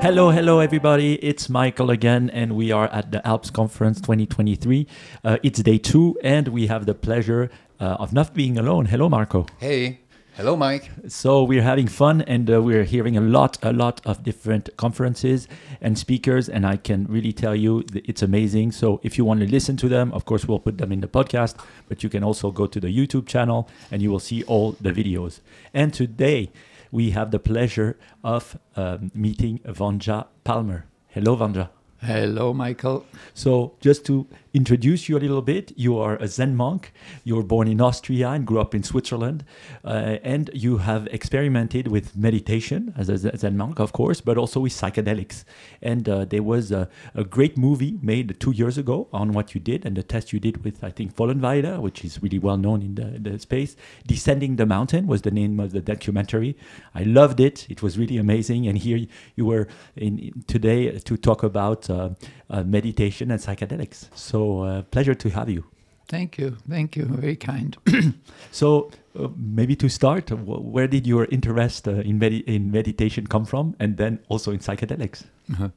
Hello, hello, everybody. It's Michael again, and we are at the Alps Conference 2023. Uh, it's day two, and we have the pleasure uh, of not being alone. Hello, Marco. Hey. Hello, Mike. So we're having fun, and uh, we're hearing a lot, a lot of different conferences and speakers, and I can really tell you that it's amazing. So if you want to listen to them, of course, we'll put them in the podcast, but you can also go to the YouTube channel, and you will see all the videos. And today we have the pleasure of um, meeting Vanja Palmers. Hello, Vanja. Hello, Michael. So, just to introduce you a little bit, you are a Zen monk. You were born in Austria and grew up in Switzerland. Uh, and you have experimented with meditation as a Zen monk, of course, but also with psychedelics. And uh, there was a, a, great movie made two years ago on what you did and the test you did with, I think, Vollenweider, which is really well known in the, the space. Descending the Mountain was the name of the documentary. I loved it. It was really amazing. And here you were in, today to talk about uh, uh, meditation and psychedelics. So, uh, pleasure to have you. Thank you. Thank you. Very kind. so, uh, maybe to start, where did your interest uh, in, med- in meditation come from, and then also in psychedelics? Uh-huh.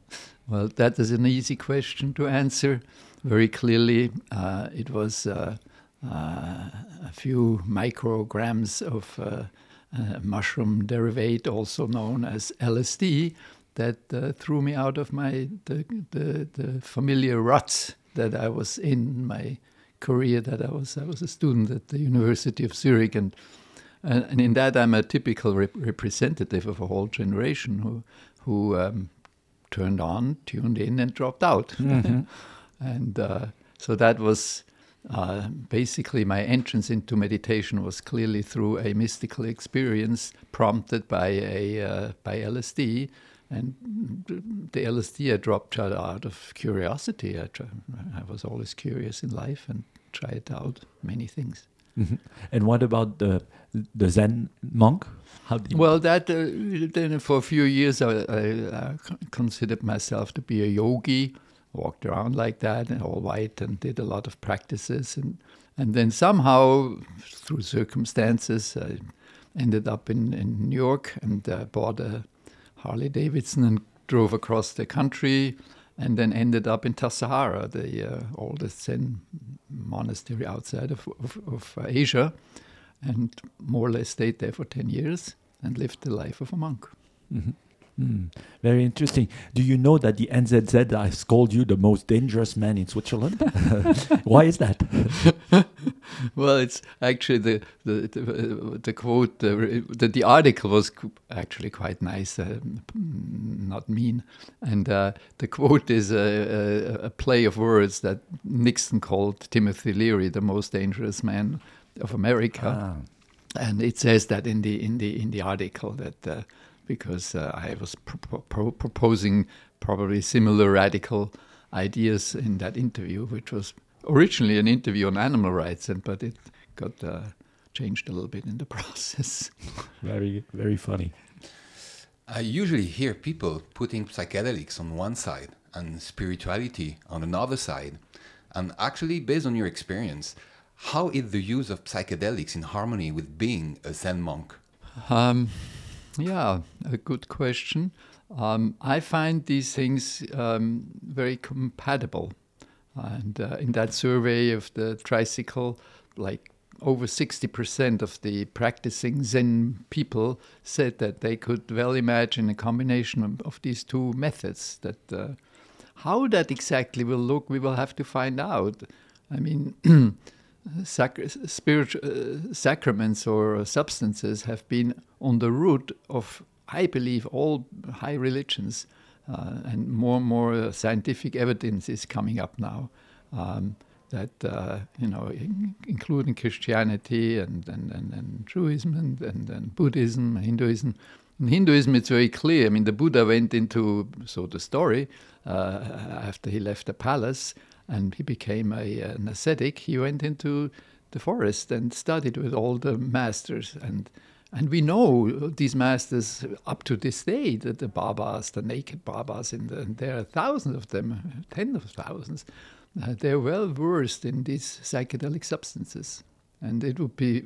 Well, that is an easy question to answer. Very clearly, uh, it was uh, a few micrograms of mushroom derivative, also known as LSD, that uh, threw me out of my the, the, the familiar ruts that I was in my career. That I was I was a student at the University of Zurich, and and, and in that I'm a typical rep representative of a whole generation who who um, turned on, tuned in, and dropped out. Mm -hmm. and uh, so that was. Uh, basically, my entrance into meditation was clearly through a mystical experience prompted by a uh, by LSD, and the LSD I dropped out of curiosity. I, I was always curious in life and tried out many things. Mm -hmm. And what about the the Zen monk? How did well, that uh, then for a few years I, I, I, considered myself to be a yogi. Walked around like that, and all white, and did a lot of practices, and and then somehow through circumstances I ended up in in New York and uh, bought a Harley Davidson and drove across the country and then ended up in Tassajara, the uh, oldest Zen monastery outside of, of, of Asia, and more or less stayed there for 10 years and lived the life of a monk. Mm -hmm. Mm, very interesting. Do you know that the NZZ has called you the most dangerous man in Switzerland? Why is that? well, it's actually the the the, the quote. The, the, the article was actually quite nice, uh, not mean, and uh, the quote is a, a, a, play of words that Nixon called Timothy Leary the most dangerous man of America, ah. and it says that in the in the in the article that. Uh, because uh, I was pro pro proposing probably similar radical ideas in that interview, which was originally an interview on animal rights, and but it got uh, changed a little bit in the process. very, very funny. I usually hear people putting psychedelics on one side and spirituality on another side. And actually, based on your experience, how is the use of psychedelics in harmony with being a Zen monk? Um, yeah, a good question. Um, I find these things um, very compatible. And uh, in that survey of the tricycle, like over 60% of the practicing Zen people said that they could well imagine a combination of, of these two methods. That uh, how that exactly will look, we will have to find out. I mean, sac spiritual uh, sacraments or substances have been on the root of, I believe, all high religions, and more and more scientific evidence is coming up now. Um, that uh, you know, in, including Christianity and and, and, and Judaism and, and, and Buddhism, Hinduism. In Hinduism, it's very clear. I mean, the Buddha went into so the story uh, after he left the palace and he became a, an ascetic, he went into the forest and studied with all the masters. And, and we know these masters up to this day, that the Babas, the naked Babas, in the, and there are thousands of them, tens of thousands, uh, they're well versed in these psychedelic substances. And it would be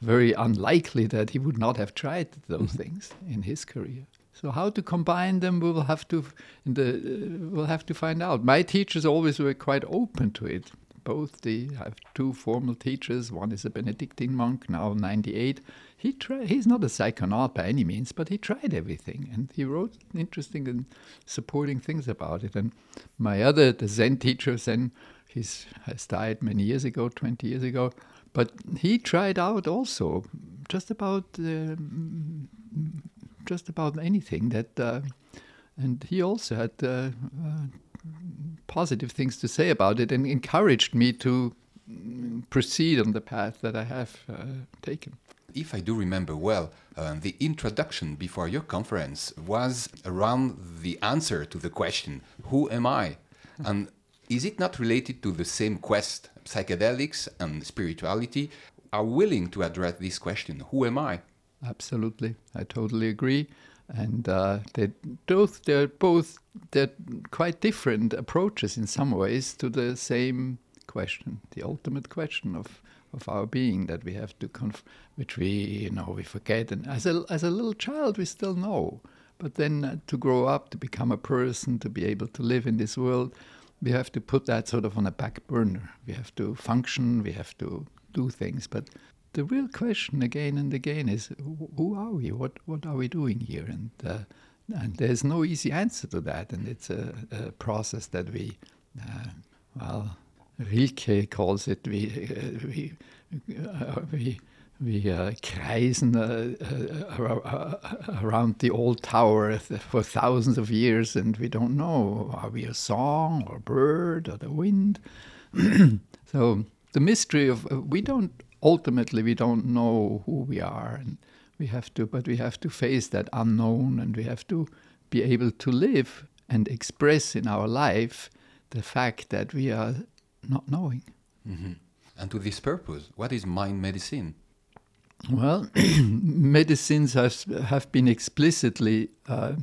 very unlikely that he would not have tried those mm -hmm. things in his career. So how to combine them, we will have to in the uh, we'll have to find out. My teachers always were quite open to it. Both the I have two formal teachers. One is a Benedictine monk, now 98. He tried. He's not a psychonaut by any means, but he tried everything, and he wrote interesting and supporting things about it. And my other, the Zen teacher, Zen, he's has died many years ago, 20 years ago. But he tried out also just about uh, just about anything that, uh, and he also had uh, uh, positive things to say about it and encouraged me to mm, proceed on the path that I have uh, taken. If I do remember well, uh, the introduction before your conference was around the answer to the question, Who am I? and is it not related to the same quest? Psychedelics and spirituality are willing to address this question Who am I? Absolutely, I totally agree. And uh, they both they're both they're quite different approaches in some ways to the same question, the ultimate question of, of our being that we have to conf- which we you know we forget. And as a as a little child, we still know, but then uh, to grow up, to become a person, to be able to live in this world, we have to put that sort of on a back burner. We have to function. We have to do things, but the real question again and again is who are we? What what are we doing here? And uh, and there's no easy answer to that, and it's a, a process that we, uh, well, Rilke calls it we uh, we uh, we. We uh, kreisen uh, around the old tower for thousands of years, and we don't know are we a song or a bird or the wind? so the mystery of we don't ultimately we don't know who we are and we have to but we have to face that unknown and we have to be able to live and express in our life the fact that we are not knowing. Mm-hmm. and to this purpose what is mind medicine? Well medicines have, have been explicitly uh,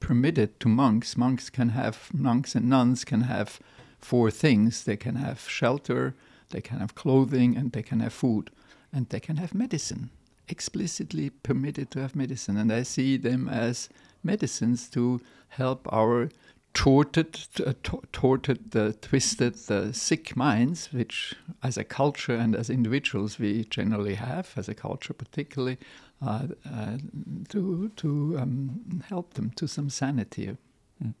permitted to monks. Monks can have monks and nuns can have four things. They can have shelter they can have clothing and they can have food and they can have medicine, explicitly permitted to have medicine. And I see them as medicines to help our tortured, uh, tortured, twisted, uh, sick minds, which as a culture and as individuals we generally have, as a culture particularly, uh, uh, to, to um, help them to some sanity. Mm.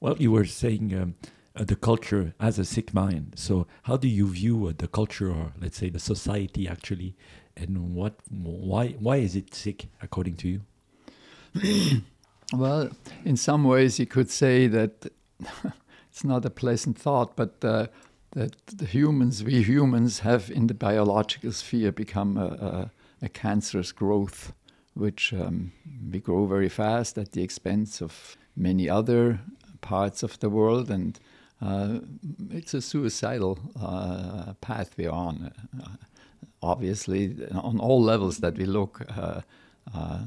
Well, you were saying um, the culture as a sick mind. So, how do you view uh, the culture, or let's say the society, actually, and what, why, why is it sick, according to you? well, in some ways, you could say that it's not a pleasant thought, but uh, that the humans, we humans, have in the biological sphere become a, a, a cancerous growth, which um, we grow very fast at the expense of many other parts of the world and uh, it's a suicidal uh, path we're on. Uh, obviously, on all levels that we look, uh, uh,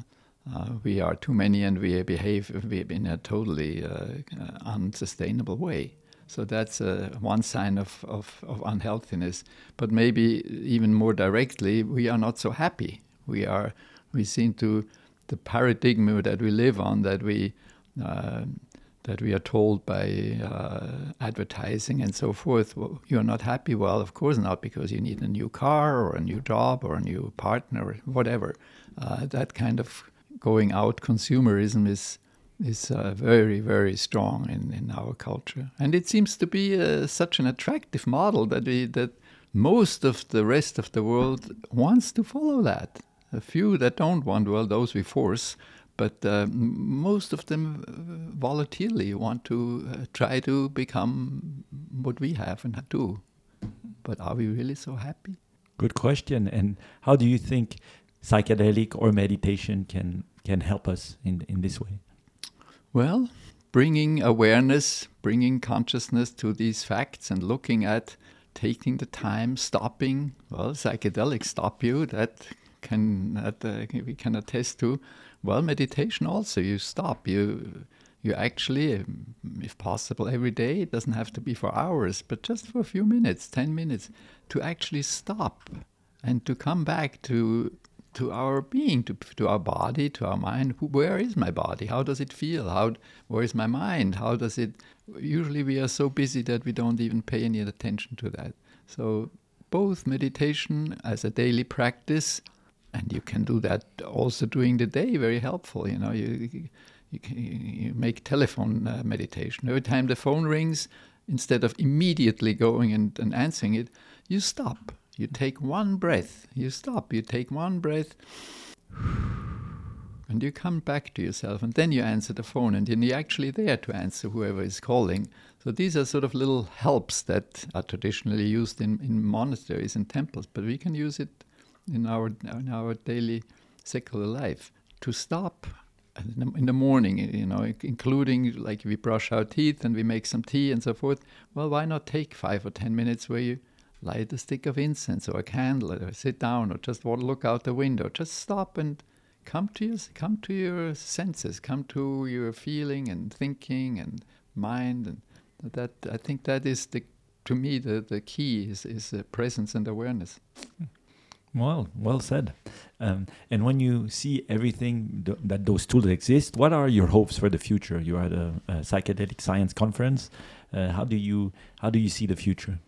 we are too many and we behave in a totally unsustainable way. So that's one sign of, of, of unhealthiness. But maybe even more directly, we are not so happy. We are we seem to the paradigm that we live on that we uh, that we are told by uh, advertising and so forth, well, you're not happy. Well, of course not, because you need a new car or a new job or a new partner or whatever. Uh, that kind of going out consumerism is is uh, very very strong in, in our culture, and it seems to be uh, such an attractive model that we that most of the rest of the world wants to follow that. A few that don't want, well, those we force but uh, most of them uh, voluntarily want to uh, try to become what we have and do. But are we really so happy? Good question. And how do you think psychedelic or meditation can can help us in in this way? Well, bringing awareness, bringing consciousness to these facts, and looking at taking the time, stopping. Well, psychedelics stop you. That can that uh, we can attest to well, meditation also, you stop. You you actually, if possible, every day. It doesn't have to be for hours, but just for a few minutes, ten minutes, to actually stop and to come back to to our being, to, to our body, to our mind. Who, where is my body? How does it feel? How, where is my mind? How does it? Usually we are so busy that we don't even pay any attention to that. So both meditation as a daily practice, and you can do that also during the day. Very helpful. You know, you you, you make telephone uh, meditation. Every time the phone rings, instead of immediately going and, and answering it, you stop. You take one breath. You stop. You take one breath. And you come back to yourself, and then you answer the phone, and then you're actually there to answer whoever is calling. So these are sort of little helps that are traditionally used in, in monasteries and temples, but we can use it in our in our daily secular life to stop in the, in the morning, you know, including like we brush our teeth and we make some tea and so forth. Well, why not take five or ten minutes where you light a stick of incense or a candle or sit down or just look out the window. Just stop and come to your come to your senses, come to your feeling and thinking and mind and that I think that is the to me the, the key is is presence and awareness. Hmm. Well, well said. Um, and when you see everything th that those tools exist, what are your hopes for the future? You are at a, a psychedelic science conference. Uh, how do you how do you see the future?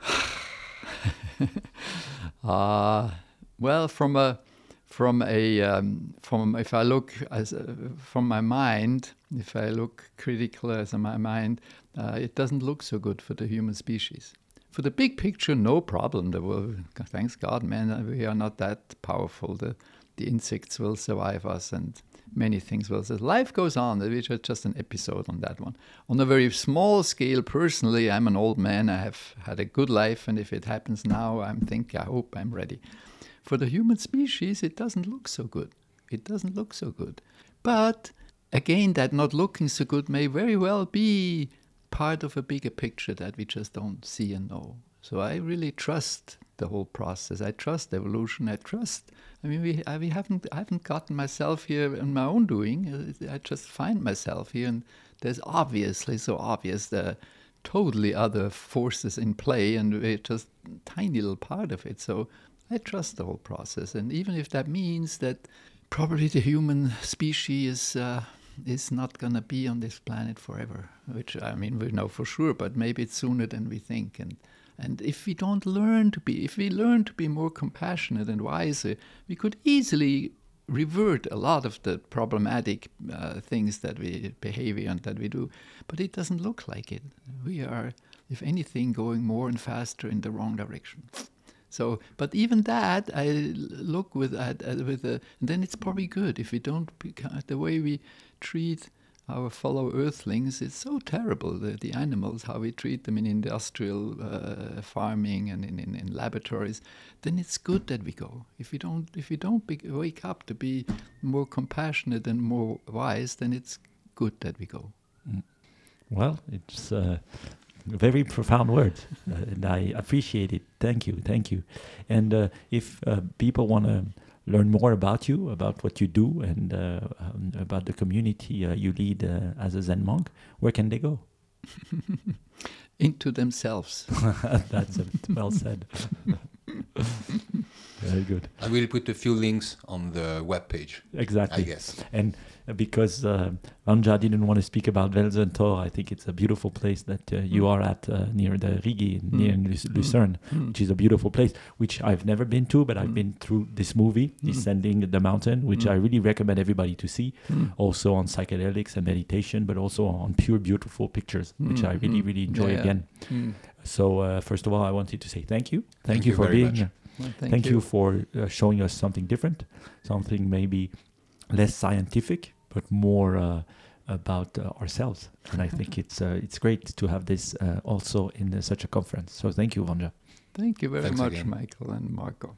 uh, well, from a from a um, from if I look as a, from my mind, if I look critical as my mind, uh, it doesn't look so good for the human species. For the big picture, no problem. The world, thanks God, man, uh, we are not that powerful. The the insects will survive us, and many things will. So life goes on. Which is just an episode on that one. On a very small scale, personally, I'm an old man. I have had a good life, and if it happens now, I'm thinking, I hope I'm ready. For the human species, it doesn't look so good. It doesn't look so good. But again, that not looking so good may very well be part of a bigger picture that we just don't see and know. So I really trust the whole process. I trust evolution. I trust. I mean, we I, we haven't I haven't gotten myself here in my own doing. Uh, I just find myself here, and there's obviously so obvious the totally other forces in play, and we're just tiny little part of it. So I trust the whole process, and even if that means that probably the human species is. Uh, is not going to be on this planet forever, which I mean we know for sure, but maybe it's sooner than we think. And and if we don't learn to be, if we learn to be more compassionate and wiser, we could easily revert a lot of the problematic uh, things that we behavior and that we do. But it doesn't look like it. We are, if anything, going more and faster in the wrong direction. So, but even that, I look with at, with a, then it's probably good if we don't the way we treat our fellow earthlings, it's so terrible, the, the animals, how we treat them in industrial uh, farming and in, in, in, laboratories, then it's good that we go. If we don't, if we don't be, wake up to be more compassionate and more wise, then it's good that we go. Mm. Well, it's uh, very profound words, uh, and I appreciate it. Thank you, thank you. And uh, if uh, people want to learn more about you, about what you do, and uh, um, about the community uh, you lead uh, as a Zen monk, where can they go? Into themselves. That's well said. Very good. I will put a few links on the web page. Exactly. I guess. And because uh, Vanja didn't want to speak about Felsentor, I think it's a beautiful place that uh, you mm. are at uh, near the Rigi, mm. near Lucerne, mm. which is a beautiful place, which I've never been to, but I've mm. been through this movie, mm. Descending the Mountain, which mm. I really recommend everybody to see. Also on psychedelics and meditation, but also on pure, beautiful pictures, which I really, really enjoy yeah, again. So, uh, first of all, I wanted to say thank you. Thank, thank you, you for being here. Well, thank, thank you. you, for uh, showing us something different, something maybe less scientific, but more uh, about uh, ourselves. And I think it's uh, it's great to have this uh, also in such a conference. So thank you, Vanja. Thank you very Thanks much, again. Michael and Marco.